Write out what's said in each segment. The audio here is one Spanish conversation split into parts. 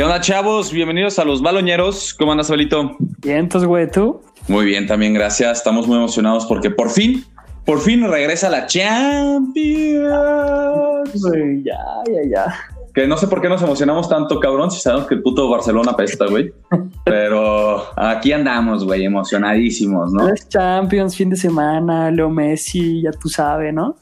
¿Qué onda, chavos? Bienvenidos a los baloñeros. ¿Cómo andas, Abelito? Bien, entonces, güey, ¿tú? Muy bien, también, gracias. Estamos muy emocionados porque por fin, por fin regresa la Champions. Ya, ya, ya. Que no sé por qué nos emocionamos tanto, cabrón, si sabemos que el puto Barcelona pesta, güey. Pero aquí andamos, güey, emocionadísimos, ¿no? Es Champions, fin de semana, Leo Messi, ya tú sabes, ¿no?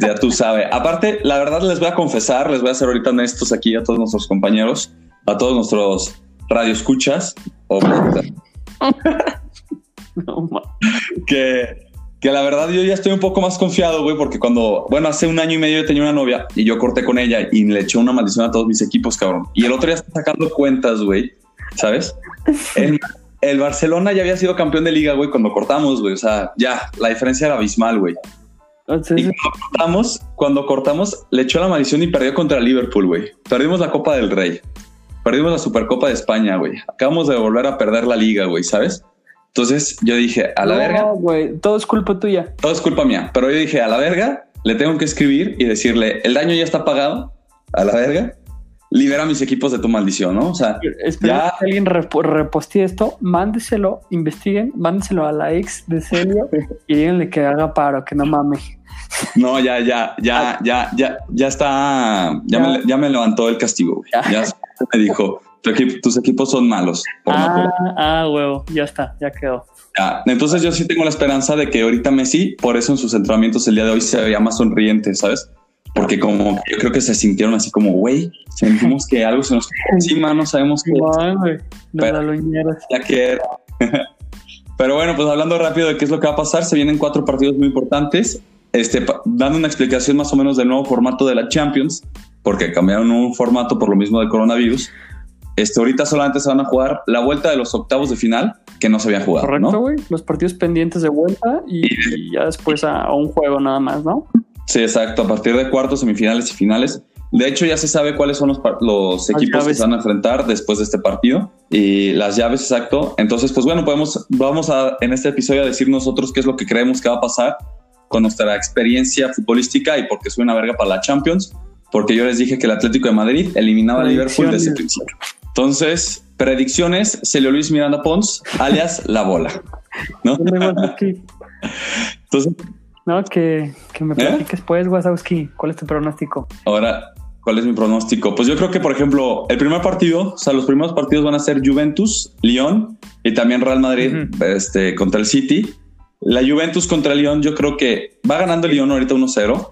Ya tú sabes. Aparte, la verdad les voy a confesar, les voy a hacer ahorita honestos aquí a todos nuestros compañeros, a todos nuestros radioescuchas, o No, que, que la verdad yo ya estoy un poco más confiado, güey, porque cuando, bueno, hace un año y medio yo tenía una novia y yo corté con ella y le eché una maldición a todos mis equipos, cabrón. Y el otro día está sacando cuentas, güey, ¿sabes? El, el Barcelona ya había sido campeón de liga, güey, cuando cortamos, güey. O sea, ya, la diferencia era abismal, güey. Entonces, Y cuando cortamos, cuando cortamos, le echó la maldición y perdió contra Liverpool, güey. Perdimos la Copa del Rey. Perdimos la Supercopa de España, güey. Acabamos de volver a perder la liga, güey, ¿sabes? Entonces yo dije, a la no, verga, güey, todo es culpa tuya. todo es culpa mía. Pero yo dije, a la verga, le tengo que escribir y decirle, el daño ya está pagado, a la verga, libera a mis equipos de tu maldición, ¿no? O sea, Espera Ya. que alguien repostee esto, mándeselo, investiguen, mándeselo a la ex de Celia y díganle que haga paro, que no mames. no, ya, ya, ya, ya, ya, ya está, ya, Ya. Me, ya me levantó el castigo, güey. Ya. Me dijo, "Tu equipo- tus equipos son malos. por naturaleza". Ah, ah, huevo, ya está, ya quedó. Ya, Entonces yo sí tengo la esperanza de que ahorita Messi, por eso en sus entrenamientos el día de hoy se veía más sonriente, ¿sabes? Porque como yo creo que se sintieron así como, güey, sentimos que algo se nos encima, no sabemos qué güey, Pero- ya que era. Pero bueno, pues hablando rápido de qué es lo que va a pasar, se vienen cuatro partidos muy importantes, este, dando una explicación más o menos del nuevo formato de la Champions, porque cambiaron un formato por lo mismo del coronavirus. Este, ahorita solamente se van a jugar la vuelta de los octavos de final, que no se habían jugado, Correcto, ¿no? güey. Los partidos pendientes de vuelta y, y ya después a, a un juego nada más, ¿no? Sí, exacto. A partir de cuartos, semifinales y finales. De hecho, ya se sabe cuáles son los, equipos que se van a enfrentar después de este partido y las llaves, exacto. Entonces, pues bueno, podemos, vamos a en este episodio a decir nosotros qué es lo que creemos que va a pasar con nuestra experiencia futbolística y porque soy una verga para la Champions. Porque yo les dije que el Atlético de Madrid eliminaba a Liverpool desde el principio. Entonces, predicciones: Celio Luis Miranda Pons, alias La Bola. ¿no? Entonces, No, que, que me ¿Eh? platiques pues, Wazowski. ¿Cuál es tu pronóstico? Ahora, ¿cuál es mi pronóstico? Pues yo creo que, por ejemplo, el primer partido, o sea, los primeros partidos van a ser Juventus, Lyon y también Real Madrid este, contra el City. La Juventus contra el Lyon, yo creo que va ganando el Lyon ahorita 1-0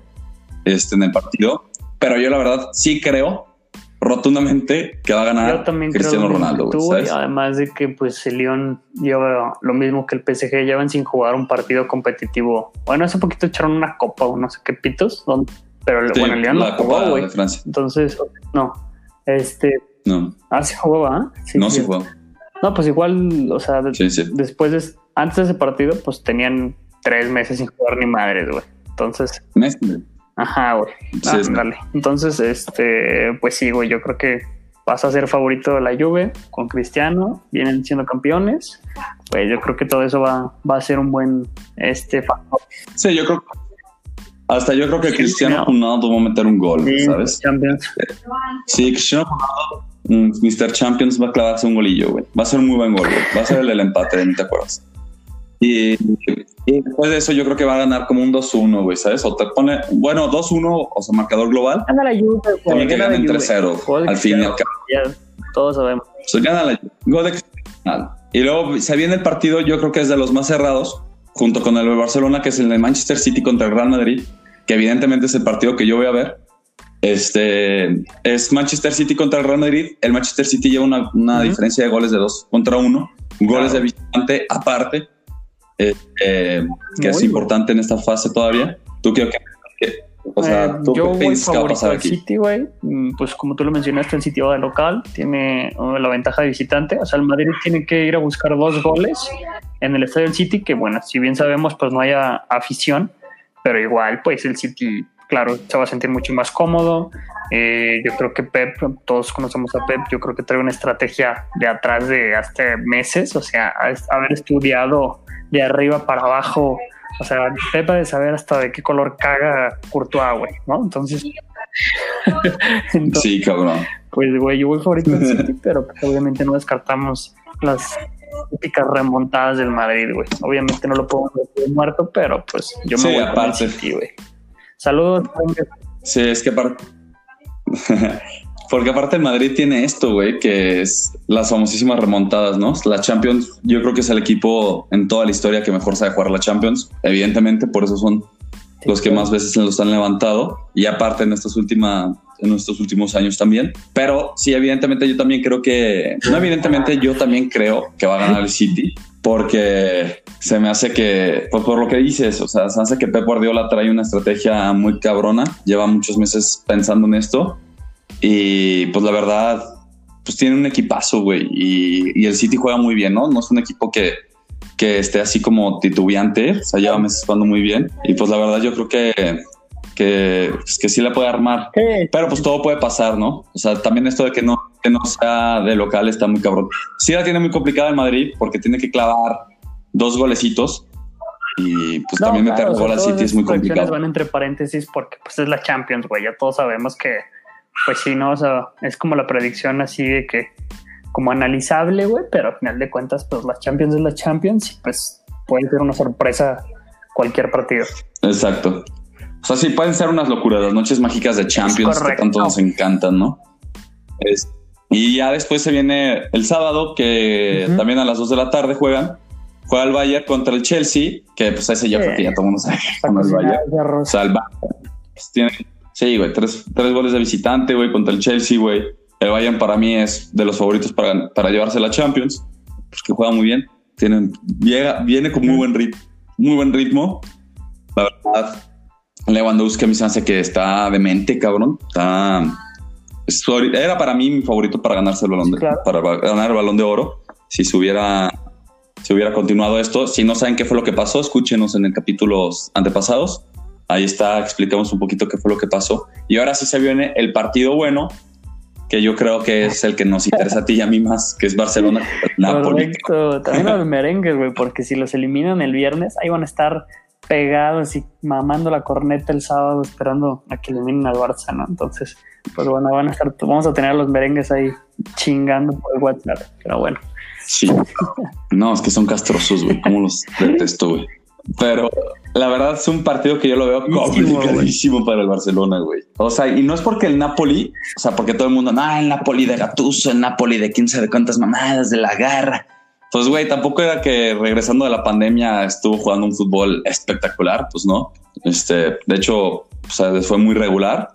este, en el partido, pero yo la verdad sí creo rotundamente que va a ganar Yo también Cristiano creo Ronaldo. tú. Además de que pues el Lyon lleva lo mismo que el PSG, llevan sin jugar un partido competitivo. Bueno, hace poquito echaron una copa o no sé qué pitos, pero Sí, bueno, el Lyon no la Copa jugó, de Francia. Entonces, no. Este, No, ah, sí jugó, ¿ah? Sí, no, sí jugó. No, pues igual, o sea, Sí, después de, antes de ese partido, pues tenían tres meses sin jugar ni madres, güey. Entonces. Ajá, güey. Sí, sí. Ándale. Entonces, este, pues sí, güey, yo creo que vas a ser favorito de la Juve con Cristiano, vienen siendo campeones. Pues yo creo que todo eso va, va a ser un buen este factor. Sí, yo creo hasta yo creo que Cristiano no. Ronaldo va a meter un gol, Sí, ¿sabes? Champions. Sí, Cristiano Ronaldo, mm, Mr. Champions va a clavarse un golillo, güey. Va a ser un muy buen gol, güey. Va a ser el del empate, ¿no te acuerdas? Y, y después de eso yo creo que va a ganar como un 2-1, güey, ¿sabes? O te pone, bueno, 2-1, o sea, marcador global. Gana la Juve, güey. También que gana la ganen Juve. 3-0, Gol de al fin y al cabo. Ya todos sabemos. O sea, gana la Cristiano. Y luego se viene el partido, yo creo que es de los más cerrados, junto con el de Barcelona, que es el de Manchester City contra el Real Madrid, que evidentemente es el partido que yo voy a ver. Este es Manchester City contra el Real Madrid. El Manchester City lleva una, una Ujú. diferencia de goles de dos contra uno, goles Claro. de visitante aparte, eh, eh, que Muy es importante en esta fase todavía. ¿Tú qué, qué- o sea, Eh, ¿tú yo qué voy favorito al? City, güey. Mm, Pues como tú lo mencionaste, el City va de local, tiene la ventaja de visitante. O sea, el Madrid tiene que ir a buscar dos goles en el estadio del City, que bueno, si bien sabemos, pues no haya afición, pero igual, pues el City, claro, se va a sentir mucho más cómodo. Eh, yo creo que Pep, todos conocemos a Pep, yo creo que trae una estrategia de atrás de hasta meses, o sea, haber estudiado de arriba para abajo o sea, Pep ha de saber hasta de qué color caga Courtois, güey, ¿no? Entonces, entonces, Sí, cabrón. Pues, güey, yo voy favorito del City, pero pues, obviamente no descartamos las típicas remontadas del Madrid, güey. Obviamente no lo puedo decir muerto, pero pues yo me Sí, voy aparte. City, güey. Saludos. Sí, es que aparte. Porque aparte Madrid tiene esto, güey, que es las famosísimas remontadas, ¿no? La Champions, yo creo que es el equipo en toda la historia que mejor sabe jugar la Champions. Evidentemente, por eso son los que más veces los han levantado. Y aparte en estas últimas, en estos últimos años también. Pero sí, evidentemente yo también creo que, no evidentemente yo también creo que va a ganar el City. Porque se me hace que, pues por lo que dices, o sea, se hace que Pep Guardiola trae una estrategia muy cabrona. Lleva muchos meses pensando en esto. Y pues la verdad, pues tiene un equipazo, güey. Y, y el City juega muy bien, ¿no? No es un equipo que, que esté así como titubeante. O sea, lleva meses jugando muy bien. Y pues la verdad, yo creo que, que, pues, que sí la puede armar. Sí, Pero pues todo puede pasar, ¿no? O sea, también esto de que no, que no sea de local está muy cabrón. Sí la tiene muy complicada el Madrid porque tiene que clavar dos golecitos. Y pues No, también claro, meter gol al City es muy complicado. van entre paréntesis porque pues es la Champions, güey. Ya todos sabemos que, pues sí, ¿no? O sea, es como la predicción así de que, como analizable, güey, pero al final de cuentas, pues la Champions es la Champions y pues puede ser una sorpresa cualquier partido. Exacto. O sea, sí pueden ser unas locuras, las noches mágicas de Champions que tanto nos encantan, ¿no? Es- y ya después se viene el sábado, que también a las 2 de la tarde juegan. Juega el Bayern contra el Chelsea, que pues ese yo Sí. ya todo el mundo sabe el cocinar Bayern. O sea, el Bayern pues, tiene, sí, güey, tres, tres goles de visitante, güey, contra el Chelsea, güey. El Bayern para mí es de los favoritos para, para llevarse la Champions, porque juega muy bien. Tienen, llega, viene con muy buen ritmo, muy buen ritmo. La verdad, Lewandowski a mí se me hace que está demente, cabrón. Está, es- era para mí mi favorito para ganarse el balón de, Claro. para ganar el balón de oro. Si se hubiera, si hubiera continuado esto, si no saben qué fue lo que pasó, escúchenos en el capítulos antepasados. Ahí está, explicamos un poquito qué fue lo que pasó. Y ahora sí se viene el partido bueno, que yo creo que es el que nos interesa a ti y a mí más, que es Barcelona Napoli. Correcto. También los merengues, güey, porque si los eliminan el viernes, ahí van a estar pegados y mamando la corneta el sábado esperando a que eliminen al Barça, ¿no? Entonces, pues bueno, van a estar, vamos a tener a los merengues ahí chingando por el WhatsApp. Pero bueno, Sí. No, es que son castrosos, güey. Cómo los detesto, güey. Pero la verdad es un partido que yo lo veo complicadísimo para el Barcelona, güey. O sea, y no es porque el Napoli, o sea, porque todo el mundo, no, el Napoli de Gattuso, el Napoli de quién sabe cuántas mamadas, de la garra. Pues, güey, tampoco era que regresando de la pandemia estuvo jugando un fútbol espectacular, pues no. Este, de hecho, o sea, fue muy regular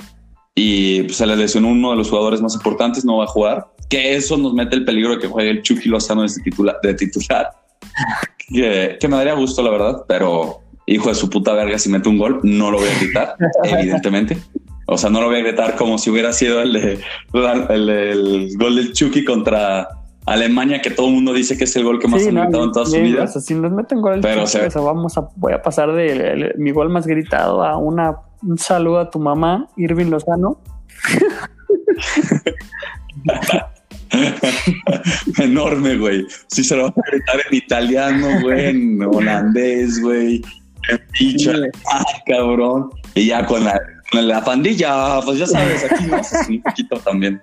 y pues, se le lesionó uno de los jugadores más importantes, no va a jugar. Que eso nos mete el peligro de que juegue el Chucky Lozano de titular. De titular. Que, que me daría gusto, la verdad, pero hijo de su puta verga, si mete un gol, no lo voy a gritar, evidentemente. O sea, no lo voy a gritar como si hubiera sido el, de, el, el gol del Chucky contra Alemania, que todo el mundo dice que es el gol que más sí, han no, gritado en toda su vida. o sea, si nos meten gol Pero, o sea- vamos a, voy a pasar de el- el- mi gol más gritado a una, un saludo a tu mamá, Irving Lozano. Enorme, güey. Sí se lo va a gritar en italiano, güey, en holandés, güey, en picha, ah, cabrón. Y ya con la, con la pandilla, pues ya sabes, aquí no haces un poquito también.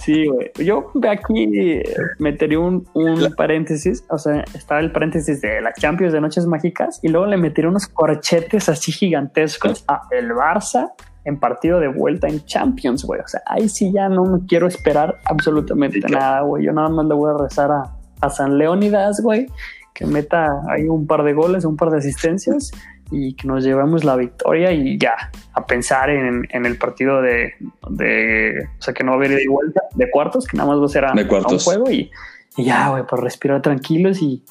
Sí, güey. Yo aquí metería un, un paréntesis, o sea, estaba el paréntesis de las Champions de Noches Mágicas y luego le metería unos corchetes así gigantescos a el Barça en partido de vuelta en Champions, güey. O sea, ahí sí ya no me quiero esperar absolutamente Sí, nada, güey. Yo nada más le voy a rezar a, a San Leónidas, güey, que meta ahí un par de goles, un par de asistencias y que nos llevemos la victoria y ya, a pensar en, en el partido de, de, o sea, que no va a haber ida y vuelta de cuartos, que nada más va a ser a, un juego y, y ya, güey, por respirar tranquilos y,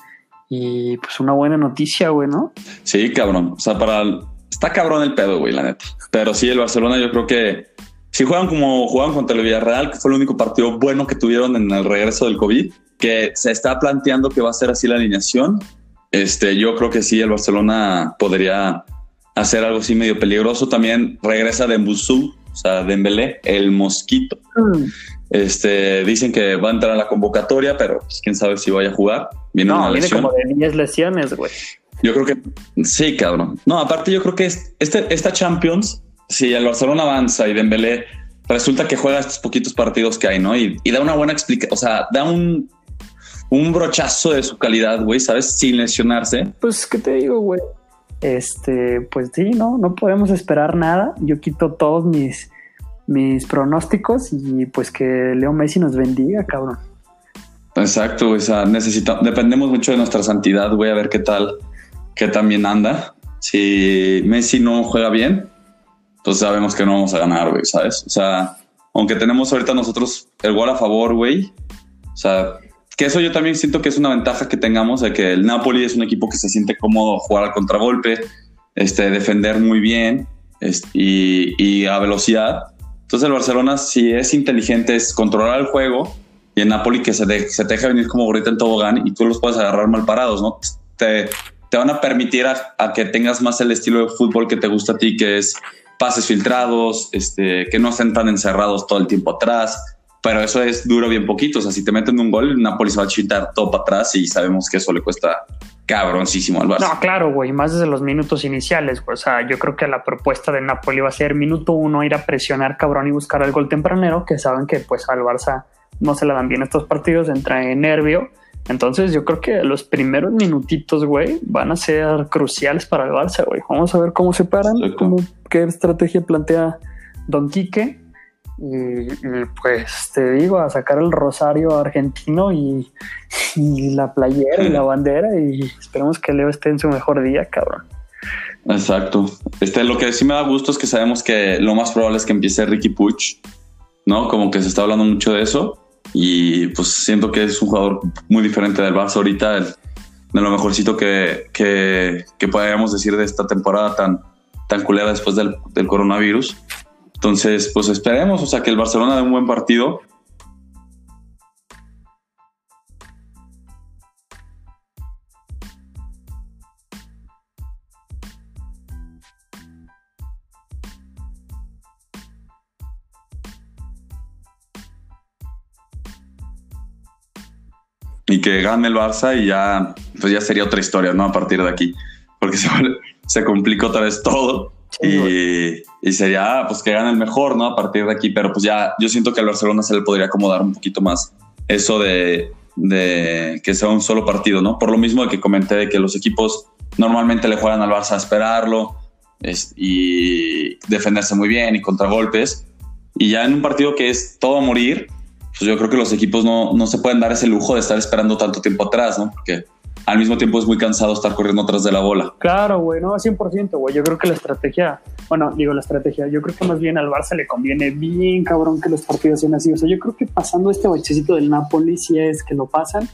y pues una buena noticia, güey, ¿no? Sí, cabrón. O sea, para. Está cabrón el pedo, güey, la neta. Pero sí, el Barcelona, yo creo que si juegan como jugaban contra el Villarreal, que fue el único partido bueno que tuvieron en el regreso del COVID, que se está planteando que va a ser así la alineación. Este, yo creo que sí, el Barcelona podría hacer algo así medio peligroso. También regresa Dembuzú, o sea, Dembélé, el mosquito. Este, dicen que va a entrar a la convocatoria, pero pues, quién sabe si vaya a jugar. Viene No, viene como de 10 lesiones, güey. Yo creo que sí, cabrón. No, aparte yo creo que es- este, esta Champions, si el Barcelona avanza y Dembélé resulta que juega estos poquitos partidos que hay, ¿no? Y, da una buena explicación, o sea, da un, un brochazo de su calidad, güey, ¿sabes? Sin lesionarse. Pues, ¿qué te digo, güey? Este, pues sí, no, no podemos esperar nada. Yo quito todos mis, mis pronósticos y pues que Leo Messi nos bendiga, cabrón. Exacto, o sea, necesitamos, dependemos mucho de nuestra santidad, güey, a ver qué tal, qué también anda. Si Messi no juega bien, pues sabemos que no vamos a ganar, güey, ¿sabes? O sea, aunque tenemos ahorita nosotros el gol a favor, güey, o sea, que eso yo también siento que es una ventaja que tengamos de que el Napoli es un equipo que se siente cómodo jugar al contragolpe, este, defender muy bien y, y a velocidad. Entonces el Barcelona, si es inteligente, es controlar el juego y en Napoli que se, se te deja venir como gorrita en tobogán y tú los puedes agarrar mal parados, ¿no? Te, te van a permitir a, que tengas más el estilo de fútbol que te gusta a ti, que es pases filtrados, este, que no estén tan encerrados todo el tiempo atrás. Pero eso es duro bien poquito. O sea, si te meten un gol, Napoli se va a chitar todo para atrás y sabemos que eso le cuesta cabroncísimo al Barça. No, claro, güey, más desde los minutos iniciales. O sea, yo creo que la propuesta de Napoli va a ser minuto uno ir a presionar cabrón y buscar el gol tempranero, que saben que pues al Barça no se le dan bien estos partidos, entra en nervio. Entonces yo creo que los primeros minutitos, güey, van a ser cruciales para el Barça, güey. Vamos a ver cómo se paran, cómo, qué estrategia plantea Don Quique. Y, pues te digo, a sacar el rosario argentino y, la playera y la bandera y esperemos que Leo esté en su mejor día, cabrón. Exacto. Este, lo que sí me da gusto es que sabemos que lo más probable es que empiece Ricky Puch, ¿no? Como que se está hablando mucho de eso y pues siento que es un jugador muy diferente del Barça ahorita, de lo mejorcito que, que, que podríamos decir de esta temporada tan, tan culera después del, del coronavirus. Entonces, pues esperemos, o sea, que el Barcelona dé un buen partido que gane el Barça y ya, pues ya sería otra historia, ¿no? A partir de aquí, porque se, se complicó otra vez todo y, y, sería pues que gane el mejor, ¿no? A partir de aquí, pero pues ya yo siento que al Barcelona se le podría acomodar un poquito más eso de, de que sea un solo partido, ¿no? Por lo mismo que comenté de que los equipos normalmente le juegan al Barça a esperarlo y defenderse muy bien y contragolpes. Y ya en un partido que es todo a morir, pues yo creo que los equipos no, no se pueden dar ese lujo de estar esperando tanto tiempo atrás, ¿no? Porque al mismo tiempo es muy cansado estar corriendo atrás de la bola. Claro, güey, no, 100%, güey. Yo creo que la estrategia, bueno, digo la estrategia, yo creo que más bien al Barça le conviene bien, cabrón, que los partidos sean así. O sea, yo creo que pasando este bachecito del Napoli, si es que lo pasan,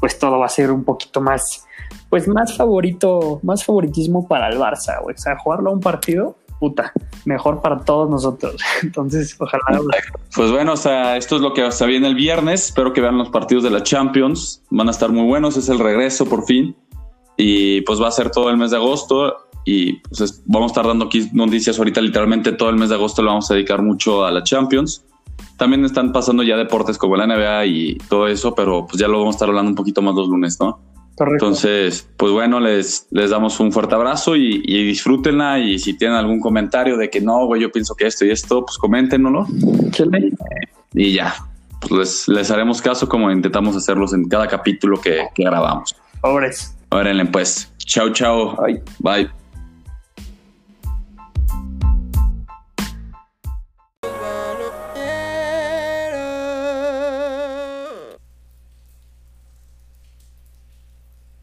pues todo va a ser un poquito más, pues más favorito, más favoritismo para el Barça, güey. O sea, jugarlo a un partido puta, mejor para todos nosotros. Entonces, ojalá. Pues bueno, o sea, esto es lo que se viene el viernes. Espero que vean los partidos de la Champions. Van a estar muy buenos. Es el regreso por fin. Y pues va a ser todo el mes de agosto. Y pues vamos a estar dando aquí noticias ahorita. Literalmente todo el mes de agosto lo vamos a dedicar mucho a la Champions. También están pasando ya deportes como la NBA y todo eso, pero pues ya lo vamos a estar hablando un poquito más los lunes, ¿no? Entonces, pues bueno, les, les damos un fuerte abrazo y, y, disfrútenla. Y si tienen algún comentario de que no, güey, yo pienso que esto y esto, pues coméntenoslo. Y ya, pues les, les, haremos caso como intentamos hacerlos en cada capítulo que, que grabamos. Pobres. Órale, pues. Chao, chao. Bye. Bye.